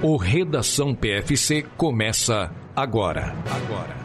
O Redação PFC começa agora. Agora.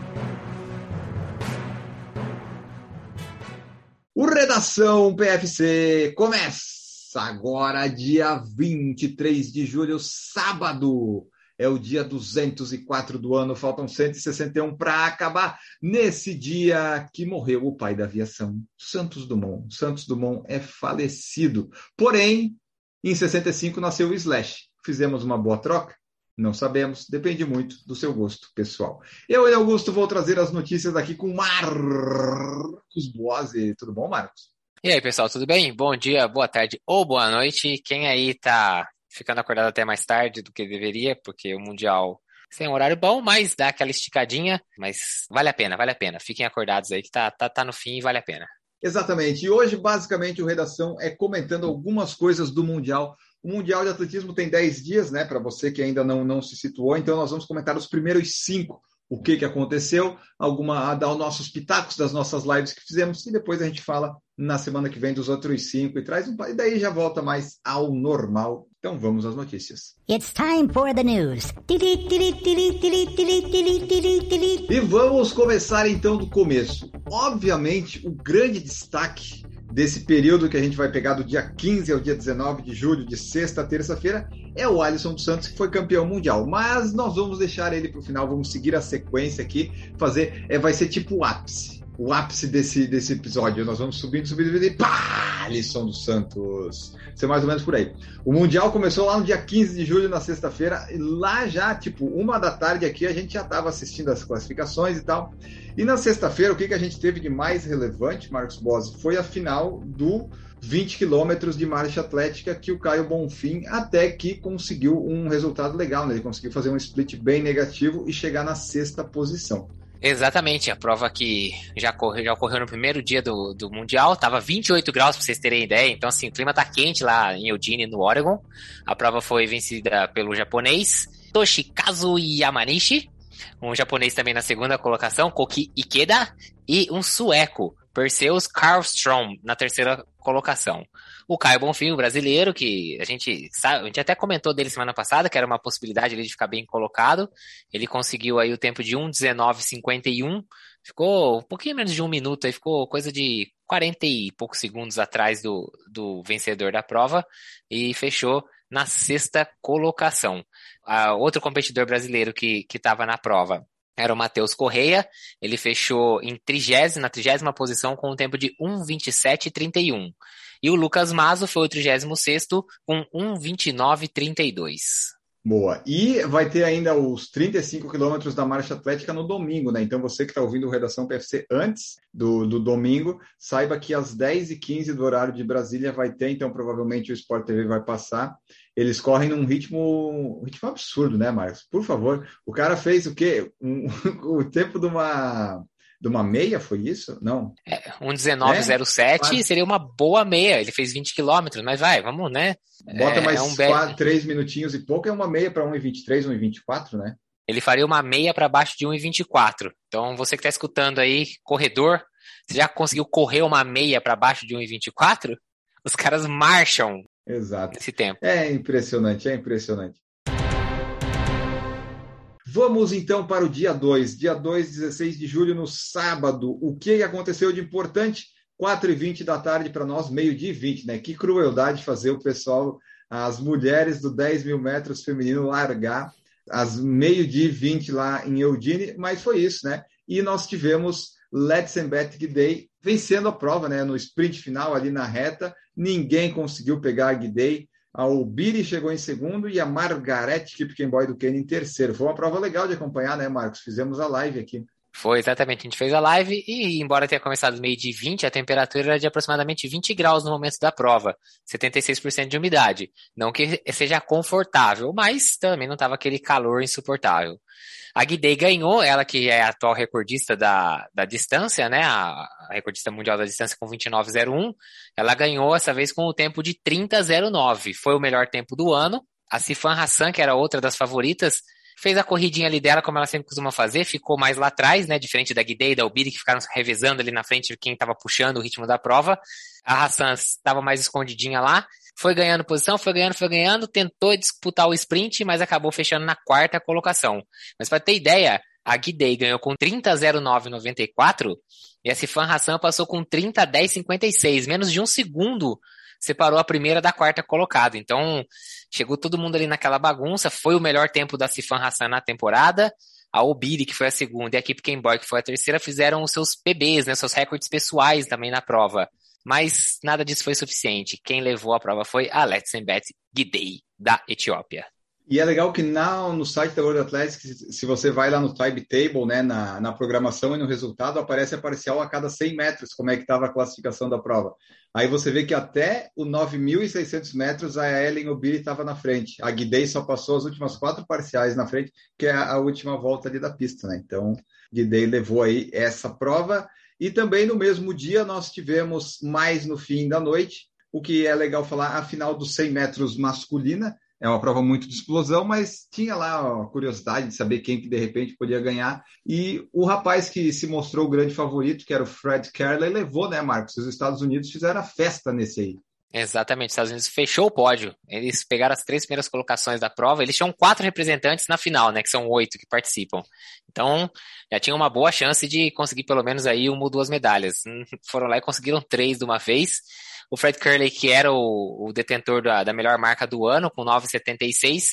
O Redação PFC começa agora, dia 23 de julho, sábado. É o dia 204 do ano, faltam 161 para acabar. Nesse dia que morreu o pai da aviação, Santos Dumont. Santos Dumont é falecido. Porém, em 65 nasceu o Slash. Fizemos uma boa troca? Não sabemos, depende muito do seu gosto pessoal. Eu e Augusto vou trazer as notícias aqui com Marcos Boazzi. Tudo bom, Marcos? E aí, pessoal, tudo bem? Bom dia, boa tarde ou boa noite. Quem aí tá ficando acordado até mais tarde do que deveria, porque o Mundial tem um horário bom, mas dá aquela esticadinha, mas vale a pena, vale a pena. Fiquem acordados aí que tá, tá, tá no fim e vale a pena. Exatamente. E hoje, basicamente, o Redação é comentando algumas coisas do Mundial. O Mundial de Atletismo tem 10 dias, né? Para você que ainda não, não se situou, então nós vamos comentar os primeiros cinco. O que, que aconteceu, alguma, dar os nossos pitacos das nossas lives que fizemos, e depois a gente fala na semana que vem dos outros cinco e traz um e daí já volta mais ao normal. Então vamos às notícias. It's time for the news. E vamos começar então do começo. Obviamente, o grande destaque desse período que a gente vai pegar do dia 15 ao dia 19 de julho, de sexta a terça-feira, é o Alisson dos Santos, que foi campeão mundial. Mas nós vamos deixar ele para o final, vamos seguir a sequência aqui, fazer, é, vai ser tipo ápice o ápice desse, desse episódio. Nós vamos subindo, subindo, subindo e pá! Alisson dos Santos. Isso é mais ou menos por aí. O Mundial começou lá no dia 15 de julho, na sexta-feira. Lá já, tipo, uma da tarde aqui, a gente já estava assistindo as classificações e tal. E na sexta-feira, o que, que a gente teve de mais relevante, Marcos Bose, foi a final do 20 quilômetros de marcha atlética que o Caio Bonfim até que conseguiu um resultado legal, né? Ele conseguiu fazer um split bem negativo e chegar na sexta posição. Exatamente, a prova que já, correu, já ocorreu no primeiro dia do, do Mundial, tava 28 graus, para vocês terem ideia, então assim, o clima tá quente lá em Eugene, no Oregon. A prova foi vencida pelo japonês Toshikazu Yamanishi, um japonês também na segunda colocação, Koki Ikeda, e um sueco, Perseus Karlstrom, na terceira colocação. O Caio Bonfim, o brasileiro, que a gente sabe, a gente até comentou dele semana passada, que era uma possibilidade de ficar bem colocado. Ele conseguiu aí o tempo de 1,1951. Ficou um pouquinho menos de um minuto, aí ficou coisa de 40 e poucos segundos atrás do, do vencedor da prova e fechou na sexta colocação. Uh, outro competidor brasileiro que estava na prova era o Matheus Correia, ele fechou em trigésima, na trigésima posição com um tempo de 1,27,31. E o Lucas Mazo foi o 36 com 1,29,32. Boa. E vai ter ainda os 35 quilômetros da marcha atlética no domingo, né? Então você que está ouvindo o Redação PFC antes do, do domingo, saiba que às 10h15 do horário de Brasília vai ter, então provavelmente o Sport TV vai passar. Eles correm num ritmo, ritmo absurdo, né, Marcos? Por favor. O cara fez o quê? Um, o tempo de uma de uma meia, foi isso? Não. É, um 1907 é? seria uma boa meia. Ele fez 20 quilômetros, mas vai, vamos, né? Bota é, mais é um quatro, três minutinhos e pouco, é uma meia para 1,23, 1,24, né? Ele faria uma meia para baixo de 1,24. Então, você que está escutando aí, corredor, você já conseguiu correr uma meia para baixo de 1,24? Os caras marcham Exato. nesse tempo. É impressionante, é impressionante. Vamos então para o dia 2. Dia 2, 16 de julho, no sábado. O que aconteceu de importante? 4h20 da tarde para nós, meio-dia e 20, né? Que crueldade fazer o pessoal, as mulheres do 10 mil metros feminino largar às meio-dia e 20 lá em Eudine, mas foi isso, né? E nós tivemos Let's Embetic Day vencendo a prova, né? No sprint final ali na reta, ninguém conseguiu pegar a Guidei a Ubiri chegou em segundo e a Margarete Kipkenboy do Quênia em terceiro. Foi uma prova legal de acompanhar, né, Marcos? Fizemos a live aqui. Foi, exatamente. A gente fez a live e, embora tenha começado meio de 20, a temperatura era de aproximadamente 20 graus no momento da prova. 76% de umidade. Não que seja confortável, mas também não estava aquele calor insuportável. A Guidei ganhou, ela que é a atual recordista da, da distância, né? A, a recordista mundial da distância com 29,01. Ela ganhou essa vez com o tempo de 30,09. Foi o melhor tempo do ano. A Sifan Hassan, que era outra das favoritas, fez a corridinha ali dela, como ela sempre costuma fazer, ficou mais lá atrás, né? Diferente da Guidei e da Obiri, que ficaram revezando ali na frente quem estava puxando o ritmo da prova. A Hassan estava mais escondidinha lá, foi ganhando posição, foi ganhando, foi ganhando, tentou disputar o sprint, mas acabou fechando na quarta colocação. Mas para ter ideia, a Guidei ganhou com 30,09,94 e a Sifan Hassan passou com 30,10,56, menos de um segundo separou a primeira da quarta colocada. Então, chegou todo mundo ali naquela bagunça. Foi o melhor tempo da Sifan Hassan na temporada. A Obiri, que foi a segunda, e a equipe Kenboy, que foi a terceira, fizeram os seus PBs, né, seus recordes pessoais também na prova. Mas nada disso foi suficiente. Quem levou a prova foi a Letzenbet Gidei, da Etiópia. E é legal que na, no site da World Athletics, se você vai lá no timetable, né, na, na programação e no resultado, aparece a parcial a cada 100 metros, como é que estava a classificação da prova. Aí você vê que até o 9.600 metros a Ellen Obiri estava na frente. A Guidei só passou as últimas quatro parciais na frente, que é a última volta ali da pista, né? Então, Guidei levou aí essa prova. E também no mesmo dia nós tivemos mais no fim da noite, o que é legal falar, a final dos 100 metros masculina, é uma prova muito de explosão, mas tinha lá a curiosidade de saber quem que de repente podia ganhar. E o rapaz que se mostrou o grande favorito, que era o Fred Kerley, levou, né, Marcos? Os Estados Unidos fizeram a festa nesse aí. Exatamente, os Estados Unidos fechou o pódio. Eles pegaram as três primeiras colocações da prova. Eles tinham quatro representantes na final, né? Que são oito que participam. Então, já tinham uma boa chance de conseguir pelo menos aí uma ou duas medalhas. Hum, foram lá e conseguiram três de uma vez. O Fred Curley, que era o, o detentor da, da melhor marca do ano, com 9,76,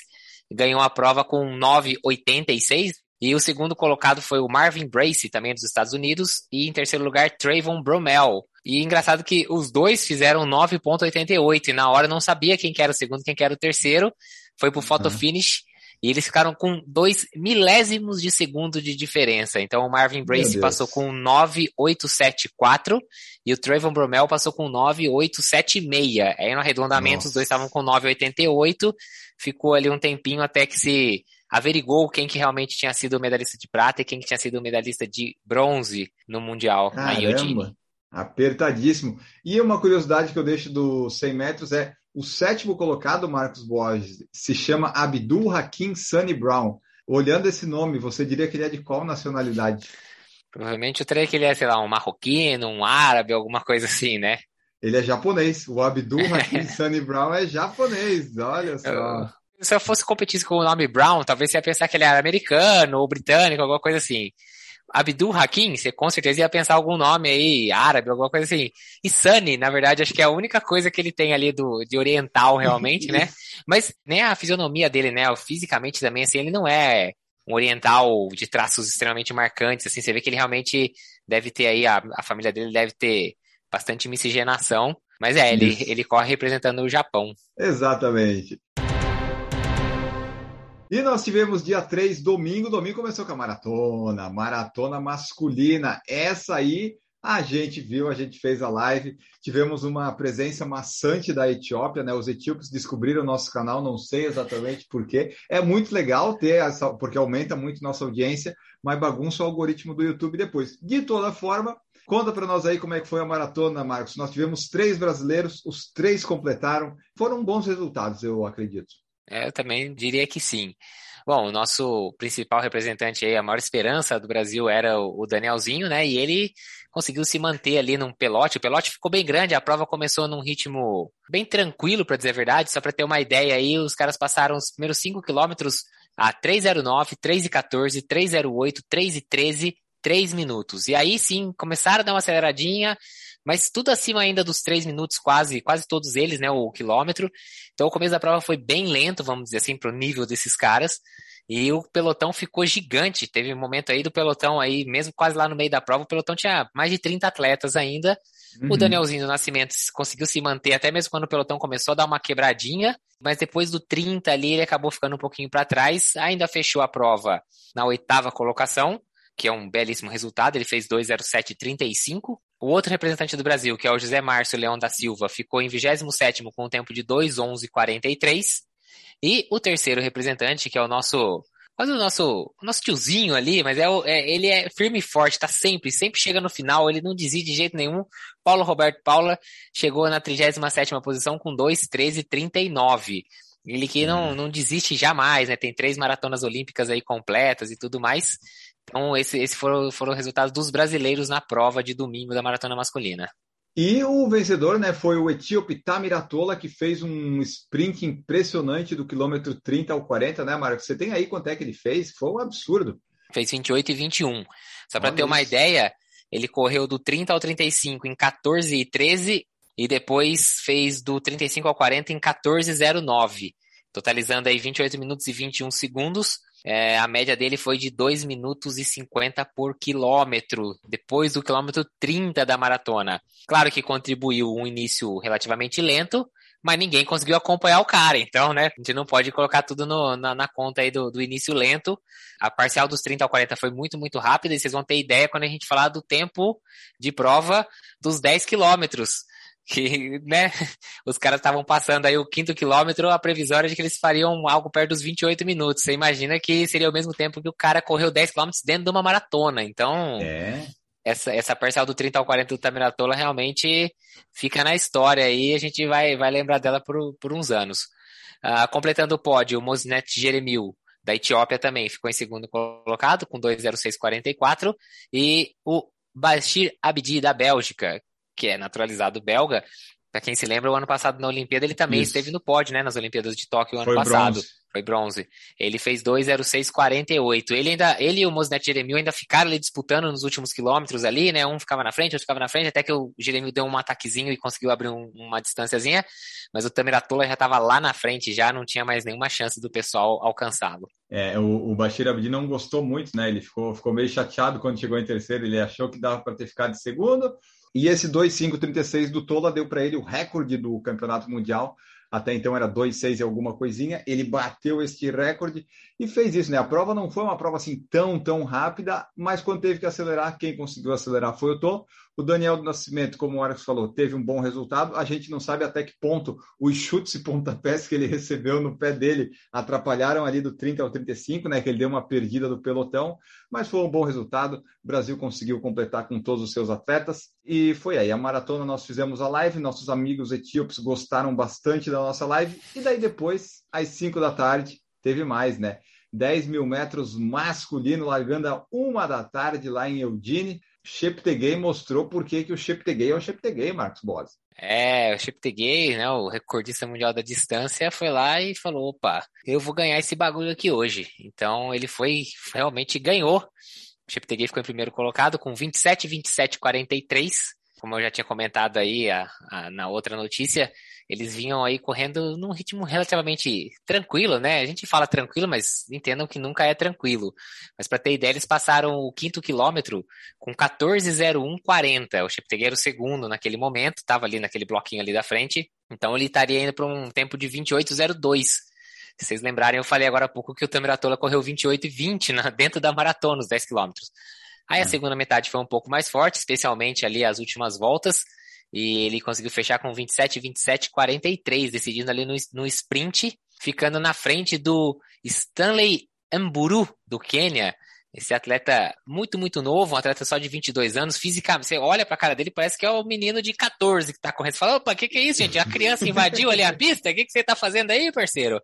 ganhou a prova com 9,86. E o segundo colocado foi o Marvin Brace, também dos Estados Unidos. E em terceiro lugar, Trayvon Bromell, e engraçado que os dois fizeram 9.88 e na hora não sabia quem que era o segundo, quem que era o terceiro. Foi pro photo finish e eles ficaram com dois milésimos de segundo de diferença. Então o Marvin Brace passou com 9.874 e o Trayvon Bromell passou com 9.876. Aí no arredondamento Nossa. os dois estavam com 9.88. Ficou ali um tempinho até que se averigou quem que realmente tinha sido o medalhista de prata e quem que tinha sido o medalhista de bronze no Mundial, Caramba. Apertadíssimo. E uma curiosidade que eu deixo dos 100 metros é o sétimo colocado, Marcos Borges, se chama Abdul Hakim Sunny Brown. Olhando esse nome, você diria que ele é de qual nacionalidade? Provavelmente eu teria que ele é, sei lá, um marroquino, um árabe, alguma coisa assim, né? Ele é japonês. O Abdul Hakim Sunny Brown é japonês, olha só. Eu, se eu fosse competir com o nome Brown, talvez você ia pensar que ele era americano ou britânico, alguma coisa assim. Abdul Hakim, você com certeza ia pensar algum nome aí, árabe, alguma coisa assim. E Sunny, na verdade, acho que é a única coisa que ele tem ali do, de oriental realmente, né? Mas nem a fisionomia dele, né? Fisicamente também, assim, ele não é um oriental de traços extremamente marcantes, assim, você vê que ele realmente deve ter aí, a, a família dele deve ter bastante miscigenação. Mas é, ele, ele corre representando o Japão. Exatamente. E nós tivemos dia 3, domingo. Domingo começou com a maratona, maratona masculina. Essa aí a gente viu, a gente fez a live. Tivemos uma presença maçante da Etiópia, né? Os etíopes descobriram o nosso canal, não sei exatamente porquê. É muito legal ter essa, porque aumenta muito nossa audiência, mas bagunça o algoritmo do YouTube depois. De toda forma, Conta para nós aí como é que foi a maratona, Marcos. Nós tivemos três brasileiros, os três completaram. Foram bons resultados, eu acredito. É, eu também diria que sim. Bom, o nosso principal representante aí, a maior esperança do Brasil era o Danielzinho, né? E ele conseguiu se manter ali num pelote. O pelote ficou bem grande, a prova começou num ritmo bem tranquilo, para dizer a verdade. Só para ter uma ideia aí, os caras passaram os primeiros 5 quilômetros a 3,09, 3,14, 3,08, 3,13, 3 minutos. E aí sim, começaram a dar uma aceleradinha, mas tudo acima ainda dos três minutos, quase, quase todos eles, né, o quilômetro. Então o começo da prova foi bem lento, vamos dizer assim, para o nível desses caras. E o pelotão ficou gigante. Teve um momento aí do pelotão aí, mesmo quase lá no meio da prova, o pelotão tinha mais de 30 atletas ainda. Uhum. O Danielzinho do Nascimento conseguiu se manter até mesmo quando o pelotão começou a dar uma quebradinha, mas depois do 30 ali ele acabou ficando um pouquinho para trás. Ainda fechou a prova na oitava colocação, que é um belíssimo resultado. Ele fez 2:07:35. O outro representante do Brasil, que é o José Márcio Leão da Silva, ficou em 27 com um tempo de 2:11:43. E o terceiro representante, que é o nosso quase o nosso, o nosso tiozinho ali, mas é, é, ele é firme e forte, tá sempre, sempre chega no final, ele não desiste de jeito nenhum. Paulo Roberto Paula chegou na 37ª posição com 2:13:39. Ele que não, não desiste jamais, né? Tem três maratonas olímpicas aí completas e tudo mais. Então, esse, esse foram, foram os resultados dos brasileiros na prova de domingo da maratona masculina. E o vencedor né, foi o etíope Tamiratola, que fez um sprint impressionante do quilômetro 30 ao 40, né, Marcos? Você tem aí quanto é que ele fez? Foi um absurdo. Fez 28 e 21. Só para ter uma ideia, ele correu do 30 ao 35 em 14 e 13 e depois fez do 35 ao 40 em 14,09, totalizando aí 28 minutos e 21 segundos. É, a média dele foi de 2 minutos e 50 por quilômetro, depois do quilômetro 30 da maratona. Claro que contribuiu um início relativamente lento, mas ninguém conseguiu acompanhar o cara. Então, né, a gente não pode colocar tudo no, na, na, conta aí do, do, início lento. A parcial dos 30 ao 40 foi muito, muito rápida, e vocês vão ter ideia quando a gente falar do tempo de prova dos 10 quilômetros que, né, os caras estavam passando aí o quinto quilômetro, a previsão era de que eles fariam algo perto dos 28 minutos. Você imagina que seria o mesmo tempo que o cara correu 10 quilômetros dentro de uma maratona. Então, é. essa, essa parcial do 30 ao 40 do Tamiratola realmente fica na história aí, a gente vai, vai lembrar dela por, por uns anos. Uh, completando o pódio, o Mosnet Jeremil, da Etiópia também, ficou em segundo colocado, com 2,0644, e o Bashir Abdi, da Bélgica, que é naturalizado belga, para quem se lembra, o ano passado na Olimpíada ele também Isso. esteve no pódio, né? Nas Olimpíadas de Tóquio o ano Foi passado. Bronze. Foi bronze. Ele fez 2,06,48. Ele ainda, ele e o Mosnet Jeremil ainda ficaram ali disputando nos últimos quilômetros ali, né? Um ficava na frente, outro ficava na frente, até que o Jeremil deu um ataquezinho e conseguiu abrir um, uma distânciazinha. Mas o Tamiratola já estava lá na frente, já não tinha mais nenhuma chance do pessoal alcançá-lo. É, o, o Bashir Abdi não gostou muito, né? Ele ficou, ficou meio chateado quando chegou em terceiro. Ele achou que dava para ter ficado em segundo e esse 2,536 do Tola deu para ele o recorde do campeonato mundial. Até então era 2,6 e alguma coisinha. Ele bateu este recorde e fez isso, né? A prova não foi uma prova assim tão, tão rápida, mas quando teve que acelerar, quem conseguiu acelerar foi o Tô. O Daniel do Nascimento, como o Alex falou, teve um bom resultado. A gente não sabe até que ponto os chutes e pontapés que ele recebeu no pé dele atrapalharam ali do 30 ao 35, né? Que ele deu uma perdida do pelotão, mas foi um bom resultado. O Brasil conseguiu completar com todos os seus atletas e foi aí. A maratona nós fizemos a live, nossos amigos etíopes gostaram bastante da nossa live e daí depois, às 5 da tarde, teve mais, né? 10 mil metros masculino, largando a uma da tarde lá em Eudine. Cheptegei mostrou por que, o Cheptegei é o Cheptegei, Marcos Boas. É, o Cheptegei, né, o recordista mundial da distância, foi lá e falou, opa, eu vou ganhar esse bagulho aqui hoje. Então ele foi, realmente ganhou. O Cheptegei ficou em primeiro colocado com 27, 27, 43. Como eu já tinha comentado aí a, a, na outra notícia, eles vinham aí correndo num ritmo relativamente tranquilo, né? A gente fala tranquilo, mas entendam que nunca é tranquilo. Mas para ter ideia, eles passaram o quinto quilômetro com 14:01:40. O Cheptegei era o segundo naquele momento, estava ali naquele bloquinho ali da frente. Então ele estaria indo para um tempo de 28:02. Se vocês lembrarem, eu falei agora há pouco que o Tamiratola correu 28 e 20 na, dentro da maratona, os 10 quilômetros. Aí a hum. segunda metade foi um pouco mais forte, especialmente ali as últimas voltas. E ele conseguiu fechar com 27, 27, 43, decidindo ali no, no sprint, ficando na frente do Stanley Mburu, do Quênia. Esse atleta muito, muito novo, um atleta só de 22 anos, fisicamente, você olha pra cara dele, parece que é o menino de 14 que tá correndo. Você fala, opa, o que, que é isso, gente? A criança invadiu ali a pista? O que, que você tá fazendo aí, parceiro?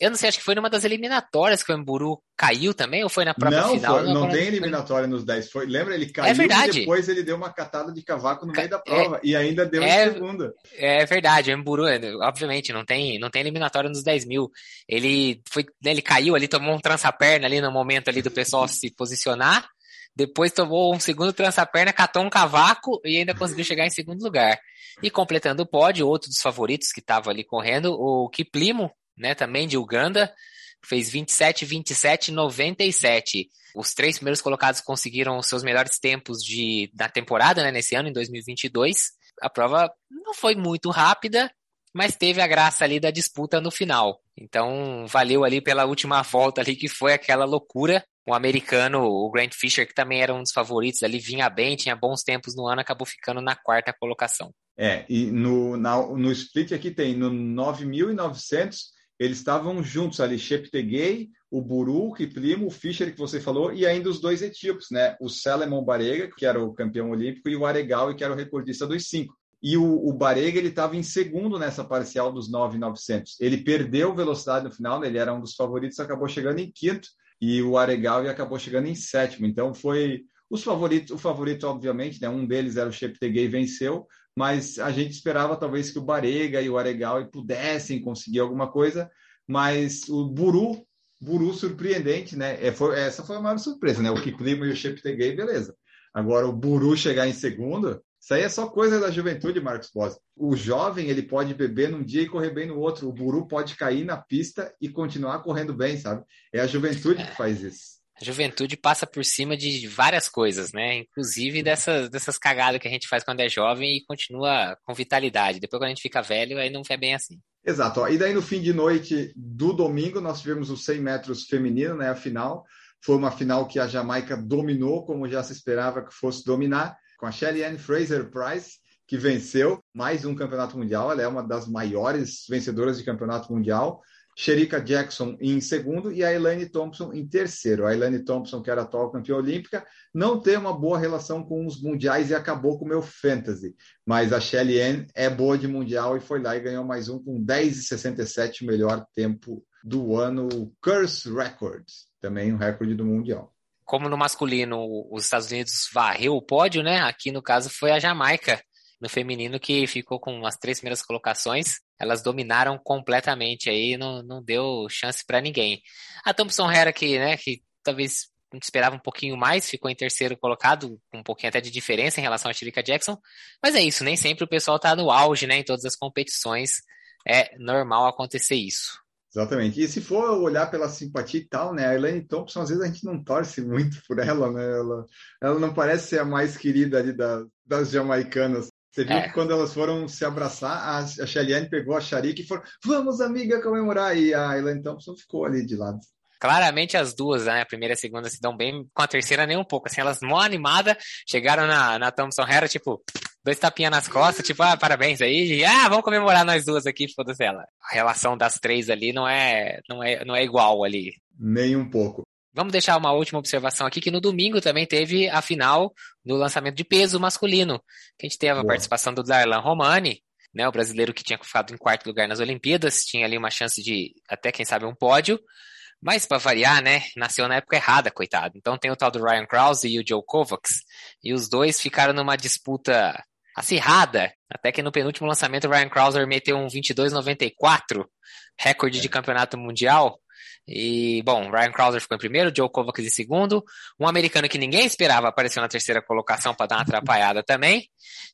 Eu não sei, acho que foi numa das eliminatórias que o Emburu caiu também, ou foi na própria não, final? Foi, não, não tem eliminatória nos 10. Foi, lembra? Ele caiu é verdade. e depois ele deu uma catada de cavaco no meio da prova. É, e ainda deu é, em segunda. É verdade, o Emburu, obviamente, não tem, não tem eliminatória nos 10 mil. Ele, foi, né, ele caiu ali, tomou um trança-perna ali no momento ali do pessoal se posicionar. Depois tomou um segundo trança-perna, catou um cavaco e ainda conseguiu chegar em segundo lugar. E completando o pódio, outro dos favoritos que estava ali correndo, o Kiplimo, né, também de Uganda, fez 27, 27, 97. Os três primeiros colocados conseguiram os seus melhores tempos de, da temporada, né, nesse ano, em 2022. A prova não foi muito rápida, mas teve a graça ali da disputa no final. Então, valeu ali pela última volta ali, que foi aquela loucura. O americano, o Grant Fisher, que também era um dos favoritos ali, vinha bem, tinha bons tempos no ano, acabou ficando na quarta colocação. É, e no, na, no split aqui tem no 9.900 eles estavam juntos ali, Cheptegei, o Buru, Kiplimo, o Fischer que você falou, e ainda os dois etíopes, né? O Selemon Barega, que era o campeão olímpico, e o Aregal, que era o recordista dos cinco. e o, o Barega ele estava em segundo nessa parcial dos 9,900. Ele perdeu velocidade no final, né? ele era um dos favoritos, acabou chegando em quinto, e o Aregal acabou chegando em sétimo. Então foi os favoritos, o favorito, obviamente, né? Um deles era o Cheptegei venceu, mas a gente esperava talvez que o Barega e o Aregal pudessem conseguir alguma coisa, mas o Buru, Buru surpreendente, né? É, foi, essa foi a maior surpresa, né? O Kiplimo e o Cheptegei, beleza. Agora o Buru chegar em segundo, isso aí é só coisa da juventude, Marcos Bosa. O jovem ele pode beber num dia e correr bem no outro. O Buru pode cair na pista e continuar correndo bem, sabe? É a juventude que faz isso. A juventude passa por cima de várias coisas, né? Inclusive dessas, dessas cagadas que a gente faz quando é jovem e continua com vitalidade. Depois, quando a gente fica velho, aí não é bem assim. Exato. Ó. E daí, no fim de noite do domingo, nós tivemos os 100 metros feminino, né? A final. Foi uma final que a Jamaica dominou, como já se esperava que fosse dominar, com a Shelly Ann Fraser Price, que venceu mais um campeonato mundial. Ela é uma das maiores vencedoras de campeonato mundial. Sherika Jackson em segundo e a Elaine Thompson em terceiro. A Elaine Thompson, que era atual campeã olímpica, não tem uma boa relação com os mundiais e acabou com o meu fantasy. Mas a Shelly Ann é boa de mundial e foi lá e ganhou mais um com 10,67, o melhor tempo do ano. Curse Records, também um recorde do mundial. Como no masculino os Estados Unidos varreu o pódio, né? Aqui no caso foi a Jamaica no feminino que ficou com as três primeiras colocações. Elas dominaram completamente aí, não, não deu chance para ninguém. A Thompson Hera que, né, que talvez a gente esperava um pouquinho mais, ficou em terceiro colocado, com um pouquinho até de diferença em relação a Chirica Jackson. Mas é isso, nem sempre o pessoal tá no auge, né, em todas as competições. É normal acontecer isso. Exatamente. E se for olhar pela simpatia e tal, né? A Elaine Thompson, às vezes a gente não torce muito por ela, né? Ela, ela não parece ser a mais querida ali da, das jamaicanas. Você viu é. que quando elas foram se abraçar, a, a pegou a Sharik e falou: Vamos, amiga, comemorar. E a Elaine Thompson ficou ali de lado. Claramente as duas, né? A primeira e a segunda se dão bem, com a terceira nem um pouco. Assim, elas mó animadas, chegaram na, na Thompson Hera, tipo, dois tapinhas nas costas, tipo, ah, parabéns aí, e, ah, vamos comemorar nós duas aqui, foda-se ela. A relação das três ali não é, não é, não é igual ali. Nem um pouco. Vamos deixar uma última observação aqui, que no domingo também teve a final do lançamento de peso masculino, que a gente teve a Boa. participação do Darlan Romani, né, o brasileiro que tinha ficado em quarto lugar nas Olimpíadas, tinha ali uma chance de até, quem sabe, um pódio, mas para variar, né, nasceu na época errada, coitado. Então tem o tal do Ryan Krause e o Joe Kovacs, e os dois ficaram numa disputa acirrada, até que no penúltimo lançamento o Ryan Krauser meteu um 22,94, recorde é. de campeonato mundial, e, bom, Ryan Krauser ficou em primeiro, Joe Kovacs em segundo. Um americano que ninguém esperava apareceu na terceira colocação para dar uma atrapalhada também.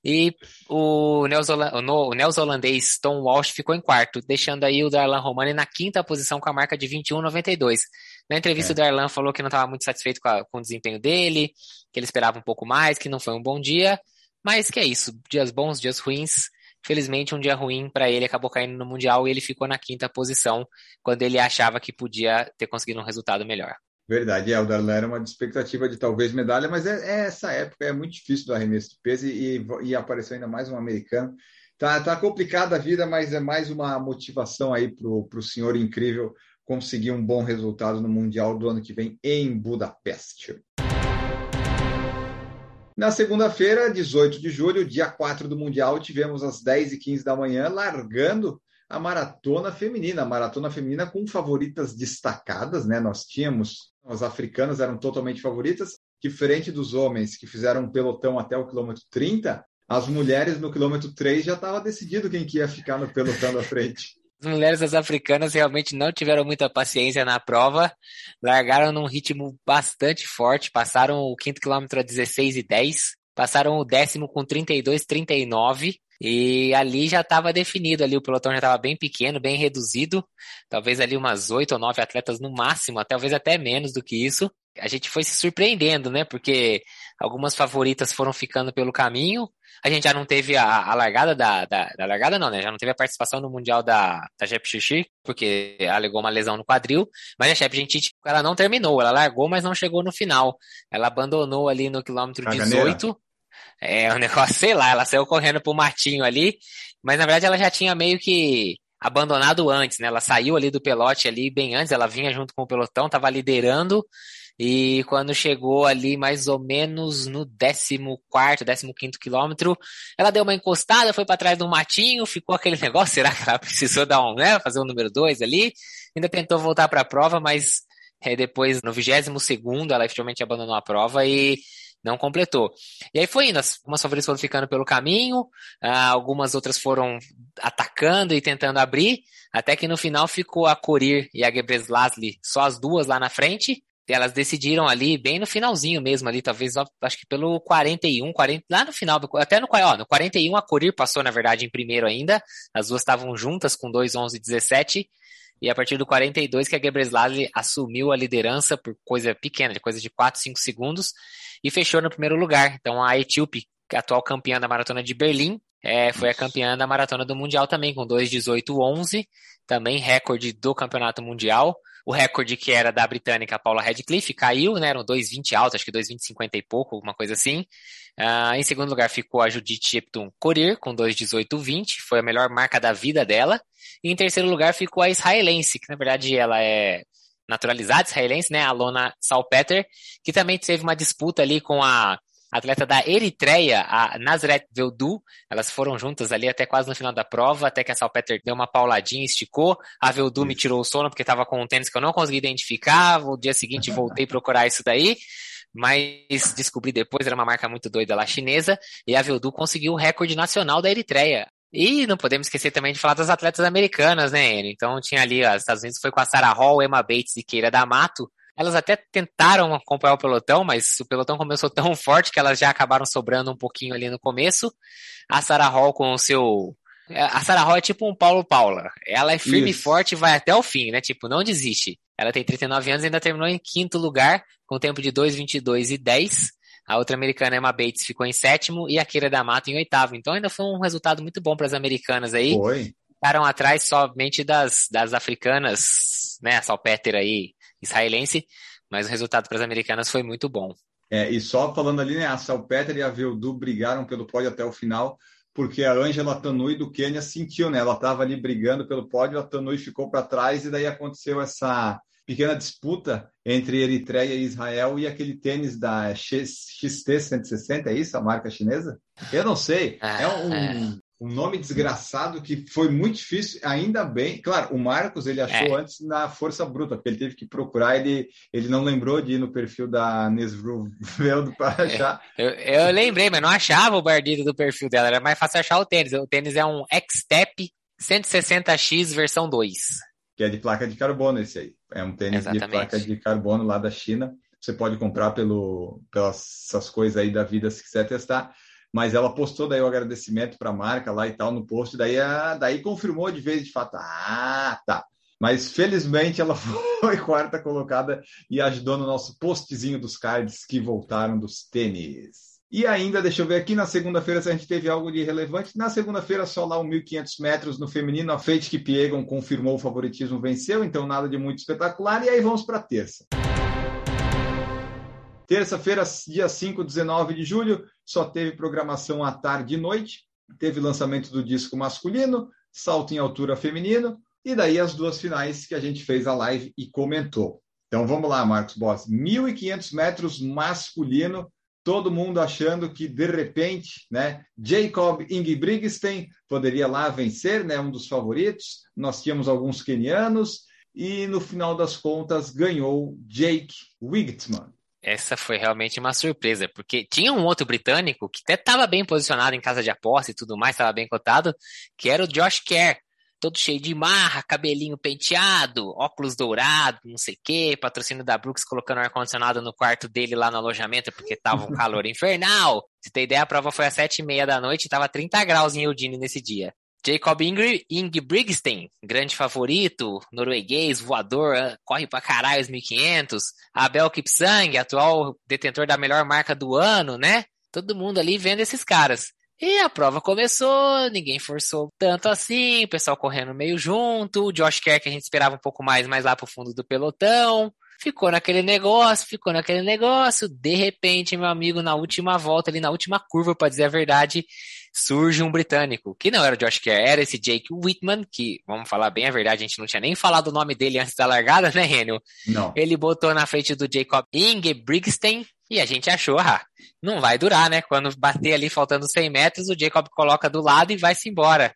E o neozelandês Tom Walsh ficou em quarto, deixando aí o Darlan Romani na quinta posição com a marca de 21,92. Na entrevista, é. o Darlan falou que não estava muito satisfeito com, a, com o desempenho dele, que ele esperava um pouco mais, que não foi um bom dia. Mas que é isso, dias bons, dias ruins. Felizmente, um dia ruim para ele acabou caindo no Mundial e ele ficou na quinta posição, quando ele achava que podia ter conseguido um resultado melhor. Verdade, é, o Darlan era uma expectativa de talvez medalha, mas é, é, essa época, é muito difícil do arremesso de peso e, e apareceu ainda mais um americano. Tá, tá complicada a vida, mas é mais uma motivação aí para o senhor incrível conseguir um bom resultado no Mundial do ano que vem em Budapeste. Na segunda-feira, 18 de julho, dia 4 do Mundial, tivemos às 10h15 da manhã, largando a maratona feminina. A maratona feminina com favoritas destacadas, né? Nós tínhamos, as africanas eram totalmente favoritas, diferente dos homens que fizeram um pelotão até o quilômetro 30, as mulheres no quilômetro 3 já estava decidido quem que ia ficar no pelotão da frente. As mulheres africanas realmente não tiveram muita paciência na prova, largaram num ritmo bastante forte, passaram o quinto quilômetro a 16 e 10, passaram o décimo com 32, 39, e ali já estava definido, ali o pelotão já estava bem pequeno, bem reduzido, talvez ali umas oito ou nove atletas no máximo, talvez até menos do que isso. A gente foi se surpreendendo, né? Porque algumas favoritas foram ficando pelo caminho. A gente já não teve a, a largada da, da, da, largada, não, né? Já não teve a participação no Mundial da, da Jep Xixi, porque alegou uma lesão no quadril. Mas a Jep Gentit, ela não terminou, ela largou, mas não chegou no final. Ela abandonou ali no quilômetro Caganeira. 18. É, o negócio, sei lá, ela saiu correndo pro matinho ali, mas na verdade ela já tinha meio que abandonado antes, né? Ela saiu ali do pelote ali bem antes, ela vinha junto com o pelotão, tava liderando E quando chegou ali mais ou menos no 14, 15 quilômetro, ela deu uma encostada, foi para trás do matinho, ficou aquele negócio, será que ela precisou dar um, né, fazer o um número 2 ali? Ainda tentou voltar para a prova, mas é, depois no 22 segundo ela efetivamente abandonou a prova e não completou. E aí foi indo, algumas favoritas foram ficando pelo caminho, ah, algumas outras foram atacando e tentando abrir, até que no final ficou a Corir e a Gebreslasli só as duas lá na frente, elas decidiram ali, bem no finalzinho mesmo ali, talvez, acho que pelo 41, 40, lá no final, até no, ó, no 41 a Corir passou, na verdade, em primeiro ainda, as duas estavam juntas com 2, 11 e 17, e a partir do 42 que a Gebreslali assumiu a liderança por coisa pequena, de coisa de 4, 5 segundos, e fechou no primeiro lugar. Então a Etíope, atual campeã da maratona de Berlim, é, foi a campeã da maratona do Mundial também, com 2,18,11, também recorde do campeonato mundial. O recorde que era da britânica Paula Radcliffe caiu, né? Eram 2,20 alto, acho que 2,20,50 e pouco, alguma coisa assim. Uh, em segundo lugar ficou a Judith Shepton Corir, com 2,18,20, foi a melhor marca da vida dela. E em terceiro lugar ficou a israelense, que na verdade ela é naturalizada israelense, né? A Lona Salpeter, que também teve uma disputa ali com a atleta da Eritreia, a Nazret Veldu. Elas foram juntas ali até quase no final da prova, até que a Salpeter deu uma pauladinha, esticou. A Veldu me tirou o sono porque estava com um tênis que eu não consegui identificar. O dia seguinte voltei a procurar isso daí. Mas descobri depois, era uma marca muito doida lá chinesa, e a Veldu conseguiu o recorde nacional da Eritreia. E não podemos esquecer também de falar das atletas americanas, né, Enio? Então tinha ali, os Estados Unidos foi com a Sarah Hall, Emma Bates e Keira D'Amato, elas até tentaram acompanhar o pelotão, mas o pelotão começou tão forte que elas já acabaram sobrando um pouquinho ali no começo. A Sarah Hall com o seu. É, a Sarah Hall é tipo um Paulo Paula. Ela é firme Isso. e forte e vai até o fim, né? Tipo, não desiste. Ela tem 39 anos e ainda terminou em quinto lugar, com tempo de 2,22 e 10. A outra americana, Emma Bates, ficou em sétimo e a Keira D'Amato em oitavo. Então ainda foi um resultado muito bom para as americanas aí. Foi. Ficaram atrás somente das, das africanas, né? A Salpeter aí, israelense, mas o resultado para as americanas foi muito bom. É, e só falando ali, né, a Salpeter e a Veldu brigaram pelo pódio até o final, porque a Ângela Tanui do Quênia sentiu, né? Ela estava ali brigando pelo pódio, a Tanui ficou para trás e daí aconteceu essa pequena disputa entre Eritreia e Israel e aquele tênis da XT 160, é isso, a marca chinesa? Eu não sei. É um, é um nome desgraçado que foi muito difícil, ainda bem. Claro, o Marcos ele achou é. antes na força bruta, porque ele teve que procurar, ele, ele não lembrou de ir no perfil da Nesruveldo para é, achar. Eu, eu, lembrei, mas não achava o bardido do perfil dela, era mais fácil achar o tênis. O tênis é um X-Step 160X versão 2. Que é de placa de carbono esse aí. É um tênis Exatamente. de placa de carbono lá da China. Você pode comprar pelo, pelas essas coisas aí da vida se quiser testar mas ela postou daí o agradecimento para a marca lá e tal no post, daí, a, daí confirmou de vez de fato, ah, tá. Mas felizmente ela foi quarta colocada e ajudou no nosso postzinho dos cards que voltaram dos tênis. E ainda, deixa eu ver aqui, na segunda-feira se a gente teve algo de relevante. Na segunda-feira, só lá o 1.500 metros no feminino, a Fate Kipiegon confirmou o favoritismo, venceu, então nada de muito espetacular. E aí vamos para terça. Terça-feira, dia 5, 19 de julho, só teve programação à tarde e noite. Teve lançamento do disco masculino, salto em altura feminino, e daí as duas finais que a gente fez a live e comentou. Então vamos lá, Marcos Boss. 1.500 metros masculino, todo mundo achando que de repente, né, Jacob Ingebrigtsen poderia lá vencer, né, um dos favoritos. Nós tínhamos alguns kenianos e no final das contas ganhou Jake Wigtman essa foi realmente uma surpresa, porque tinha um outro britânico que até estava bem posicionado em casa de aposta e tudo mais, estava bem cotado, que era o Josh Kerr, todo cheio de marra, cabelinho penteado, óculos dourados, não sei o quê, patrocínio da Brooks colocando ar-condicionado no quarto dele lá no alojamento porque tava um calor infernal. Se tem ideia, a prova foi às sete e meia da noite e tava 30 graus em Eudine nesse dia. Jacob Ingebrigtsen, grande favorito, norueguês, voador, ah, corre pra caralho os 1500. Abel Kipsang, atual detentor da melhor marca do ano, né? Todo mundo ali vendo esses caras. E a prova começou, ninguém forçou tanto assim, o pessoal correndo meio junto, o Josh Kerr que a gente esperava um pouco mais, mais lá pro fundo do pelotão. Ficou naquele negócio, ficou naquele negócio. De repente, meu amigo, na última volta, ali na última curva, para dizer a verdade, surge um britânico, que não era o Josh Kerr, era esse Jake Whitman, que, vamos falar bem a verdade, a gente não tinha nem falado o nome dele antes da largada, né, Renio? Não. Ele botou na frente do Jacob Ingebrigtsen, e a gente achou, ah, não vai durar, né? Quando bater ali faltando 100 metros, o Jacob coloca do lado e vai-se embora.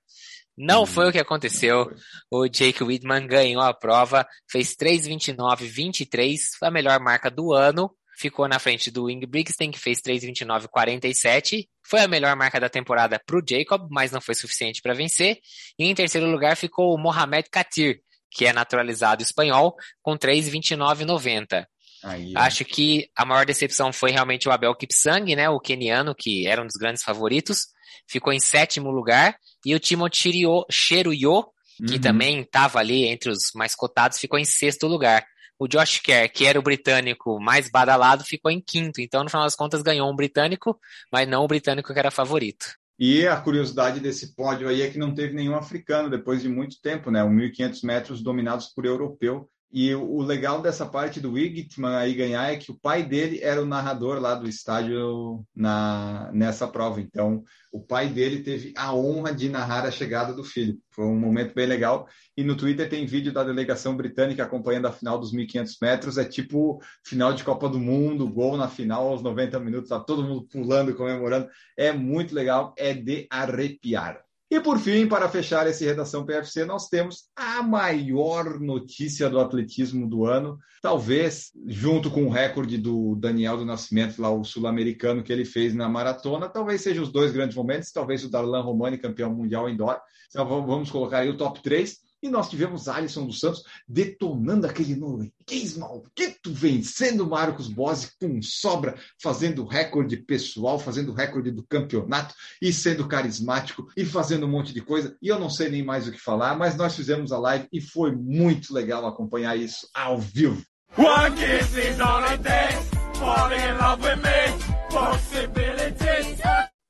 Não foi o que aconteceu. O Jake Whitman ganhou a prova, fez 3:29:23, foi a melhor marca do ano. Ficou na frente do Ingebrigtsen, que fez 3:29:47. Foi a melhor marca da temporada para o Jacob, mas não foi suficiente para vencer. E em terceiro lugar ficou o Mohamed Katir, que é naturalizado espanhol, com 3:29:90. Aí, Acho que a maior decepção foi realmente o Abel Kipsang, né, o keniano, que era um dos grandes favoritos, ficou em sétimo lugar, e o Timothy Cheruyo, que uhum. também estava ali entre os mais cotados, ficou em sexto lugar. O Josh Kerr, que era o britânico mais badalado, ficou em quinto. Então, no final das contas, ganhou um britânico, mas não o britânico que era favorito. E a curiosidade desse pódio aí é que não teve nenhum africano depois de muito tempo, né? 1.500 metros dominados por europeu. E o legal dessa parte do Wigtman aí ganhar é que o pai dele era o narrador lá do estádio na, nessa prova. Então, o pai dele teve a honra de narrar a chegada do filho. Foi um momento bem legal. E no Twitter tem vídeo da delegação britânica acompanhando a final dos 1.500 metros. É tipo final de Copa do Mundo, gol na final aos 90 minutos, tá todo mundo pulando, comemorando. É muito legal, é de arrepiar. E por fim, para fechar esse Redação PFC, nós temos a maior notícia do atletismo do ano, talvez junto com o recorde do Daniel do Nascimento, lá o sul-americano que ele fez na maratona, talvez sejam os dois grandes momentos, talvez o Darlan Romani, campeão mundial indoor. Então vamos colocar aí o top 3. E nós tivemos Alisson dos Santos detonando aquele norueguês maldito, vencendo Marcos Bose com sobra, fazendo recorde pessoal, fazendo recorde do campeonato e sendo carismático e fazendo um monte de coisa. E eu não sei nem mais o que falar, mas nós fizemos a live e foi muito legal acompanhar isso ao vivo.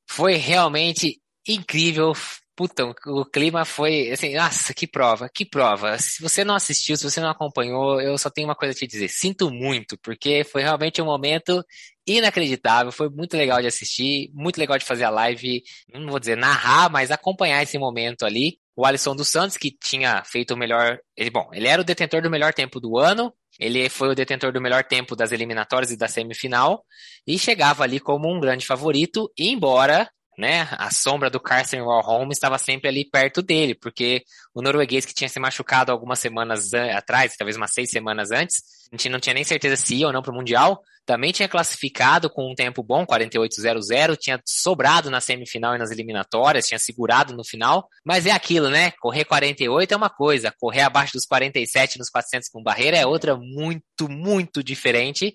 Foi realmente incrível puta, o clima foi assim, nossa, que prova, que prova. Se você não assistiu, se você não acompanhou, eu só tenho uma coisa a te dizer. Sinto muito, porque foi realmente um momento inacreditável, foi muito legal de assistir, muito legal de fazer a live, não vou dizer narrar, mas acompanhar esse momento ali. O Alisson dos Santos, que tinha feito o melhor. Ele, bom, ele era o detentor do melhor tempo do ano, ele foi o detentor do melhor tempo das eliminatórias e da semifinal, e chegava ali como um grande favorito, embora né? A sombra do Carson Warholm estava sempre ali perto dele, porque o norueguês que tinha se machucado algumas semanas atrás, talvez umas seis semanas antes, a gente não tinha nem certeza se ia ou não para o Mundial, também tinha classificado com um tempo bom, 48.00, tinha sobrado na semifinal e nas eliminatórias, tinha segurado no final, mas é aquilo, né? Correr 48 é uma coisa, correr abaixo dos 47 nos 400 com barreira é outra muito, muito diferente.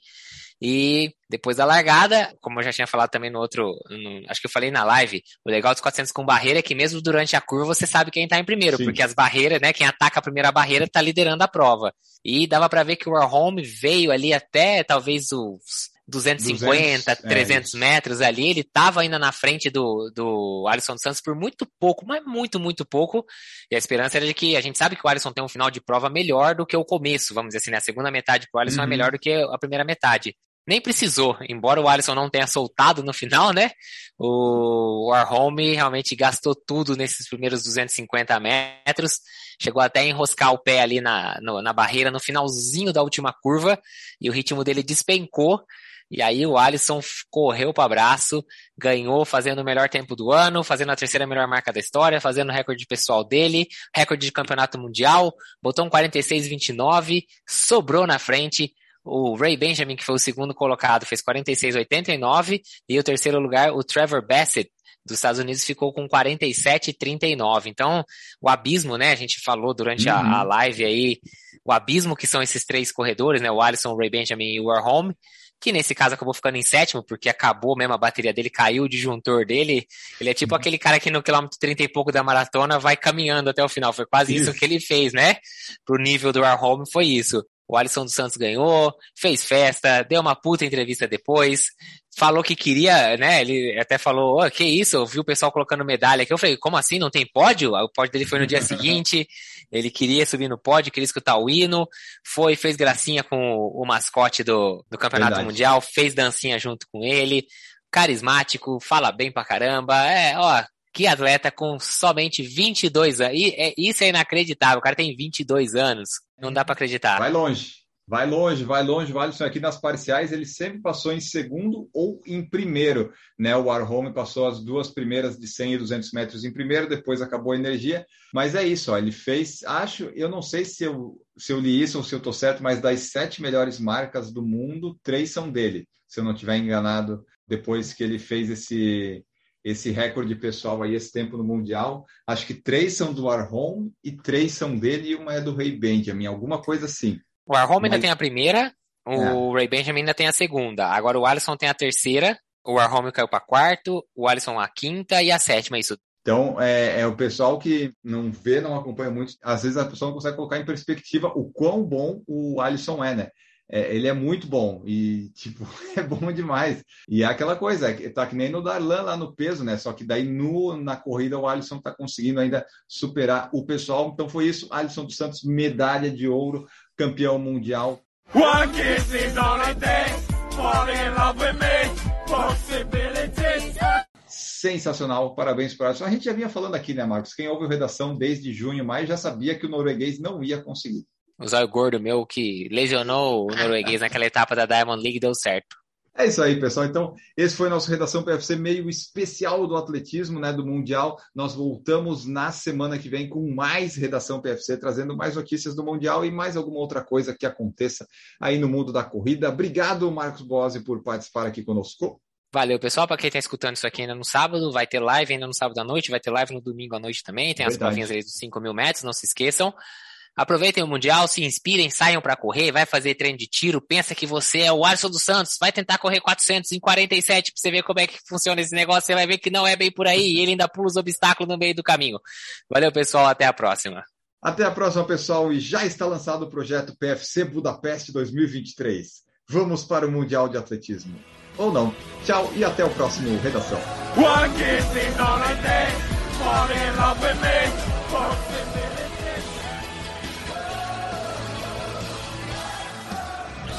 E depois da largada, como eu já tinha falado também no outro, no, acho que eu falei na live, o legal dos 400 com barreira é que mesmo durante a curva você sabe quem tá em primeiro, Sim. porque as barreiras, né, quem ataca a primeira barreira tá liderando a prova. E dava para ver que o Warholm veio ali até talvez os 250, 200, 300 é metros ali, ele estava ainda na frente do, do Alisson Santos por muito pouco, mas muito, muito pouco. E a esperança era de que a gente sabe que o Alisson tem um final de prova melhor do que o começo, vamos dizer assim, né? A segunda metade pro Alisson é uhum. é melhor do que a primeira metade nem precisou, embora o Alisson não tenha soltado no final, né? O Warholm realmente gastou tudo nesses primeiros 250 metros, chegou até a enroscar o pé ali na, no, na barreira no finalzinho da última curva e o ritmo dele despencou. E aí o Alisson correu para abraço, ganhou fazendo o melhor tempo do ano, fazendo a terceira melhor marca da história, fazendo o recorde pessoal dele, recorde de campeonato mundial, botou um 46,29, sobrou na frente, o Ray Benjamin, que foi o segundo colocado, fez 46,89 e o terceiro lugar, o Trevor Bassett, dos Estados Unidos, ficou com 47,39. Então, o abismo, né? A gente falou durante uhum. a, a, live aí, o abismo que são esses três corredores, né? O Alisson, o Ray Benjamin e o Warholm, que nesse caso acabou ficando em sétimo, porque acabou mesmo a bateria dele, caiu o disjuntor dele. Ele é tipo uhum. aquele cara que no quilômetro 30 e pouco da maratona vai caminhando até o final. Foi quase isso, isso que ele fez, né? Pro nível do Warholm foi isso. O Alisson dos Santos ganhou, fez festa, deu uma puta entrevista depois, falou que queria, né? Ele até falou, oh, que isso, eu vi o pessoal colocando medalha aqui. Eu falei, como assim? Não tem pódio? O pódio dele foi no dia seguinte. Ele queria subir no pódio, queria escutar o hino. Foi, fez gracinha com o, o mascote do, do Campeonato Verdade. Mundial, fez dancinha junto com ele. Carismático, fala bem pra caramba. É, ó, que atleta com somente 22 anos. E, é, isso é inacreditável. O cara tem 22 anos. Não dá para acreditar. Vai longe. Vai longe, vai longe, vai longe. Aqui nas parciais ele sempre passou em segundo ou em primeiro. Né? O Warholm passou as duas primeiras de 100 e 200 metros em primeiro, depois acabou a energia. Mas é isso, ó, ele fez, acho, eu não sei se eu, se eu li isso ou se eu estou certo, mas das sete melhores marcas do mundo, três são dele, se eu não estiver enganado, depois que ele fez esse, esse recorde pessoal aí, esse tempo no Mundial. Acho que três são do Warholm e três são dele e uma é do Ray Benjamin, alguma coisa assim. O Arholm Mas... ainda tem a primeira, o é. Ray Benjamin ainda tem a segunda. Agora o Alisson tem a terceira, o Arholm caiu para quarto, o Alisson a quinta e a sétima, isso. Então, é, é, o pessoal que não vê, não acompanha muito, às vezes a pessoa não consegue colocar em perspectiva o quão bom o Alisson é, né? É, ele é muito bom e, tipo, é bom demais. E é aquela coisa, é, tá que nem no Darlan lá no peso, né? Só que daí no, na corrida o Alisson tá conseguindo ainda superar o pessoal. Então foi isso, Alisson dos Santos, medalha de ouro campeão mundial. Sensacional, parabéns para isso. A gente já vinha falando aqui, né, Marcos? Quem ouve o redação desde junho, mas já sabia que o norueguês não ia conseguir. O zóio gordo meu que lesionou o norueguês naquela etapa da Diamond League deu certo. É isso aí, pessoal. Então, esse foi nosso Redação PFC meio especial do atletismo, né, do Mundial. Nós voltamos na semana que vem com mais Redação PFC, trazendo mais notícias do Mundial e mais alguma outra coisa que aconteça aí no mundo da corrida. Obrigado, Marcos Bose, por participar aqui conosco. Valeu, pessoal. Para quem está escutando isso aqui ainda no sábado, vai ter live ainda no sábado à noite, vai ter live no domingo à noite também. Tem Verdade. as provinhas aí dos 5 mil metros, não se esqueçam. Aproveitem o Mundial, se inspirem, saiam para correr, vai fazer treino de tiro, pensa que você é o Alisson dos Santos, vai tentar correr 400 em 47 para você ver como é que funciona esse negócio, você vai ver que não é bem por aí e ele ainda pula os obstáculos no meio do caminho. Valeu, pessoal, até a próxima. Até a próxima, pessoal, e já está lançado o projeto PFC Budapeste 2023. Vamos para o Mundial de Atletismo. Ou não. Tchau e até o próximo Redação.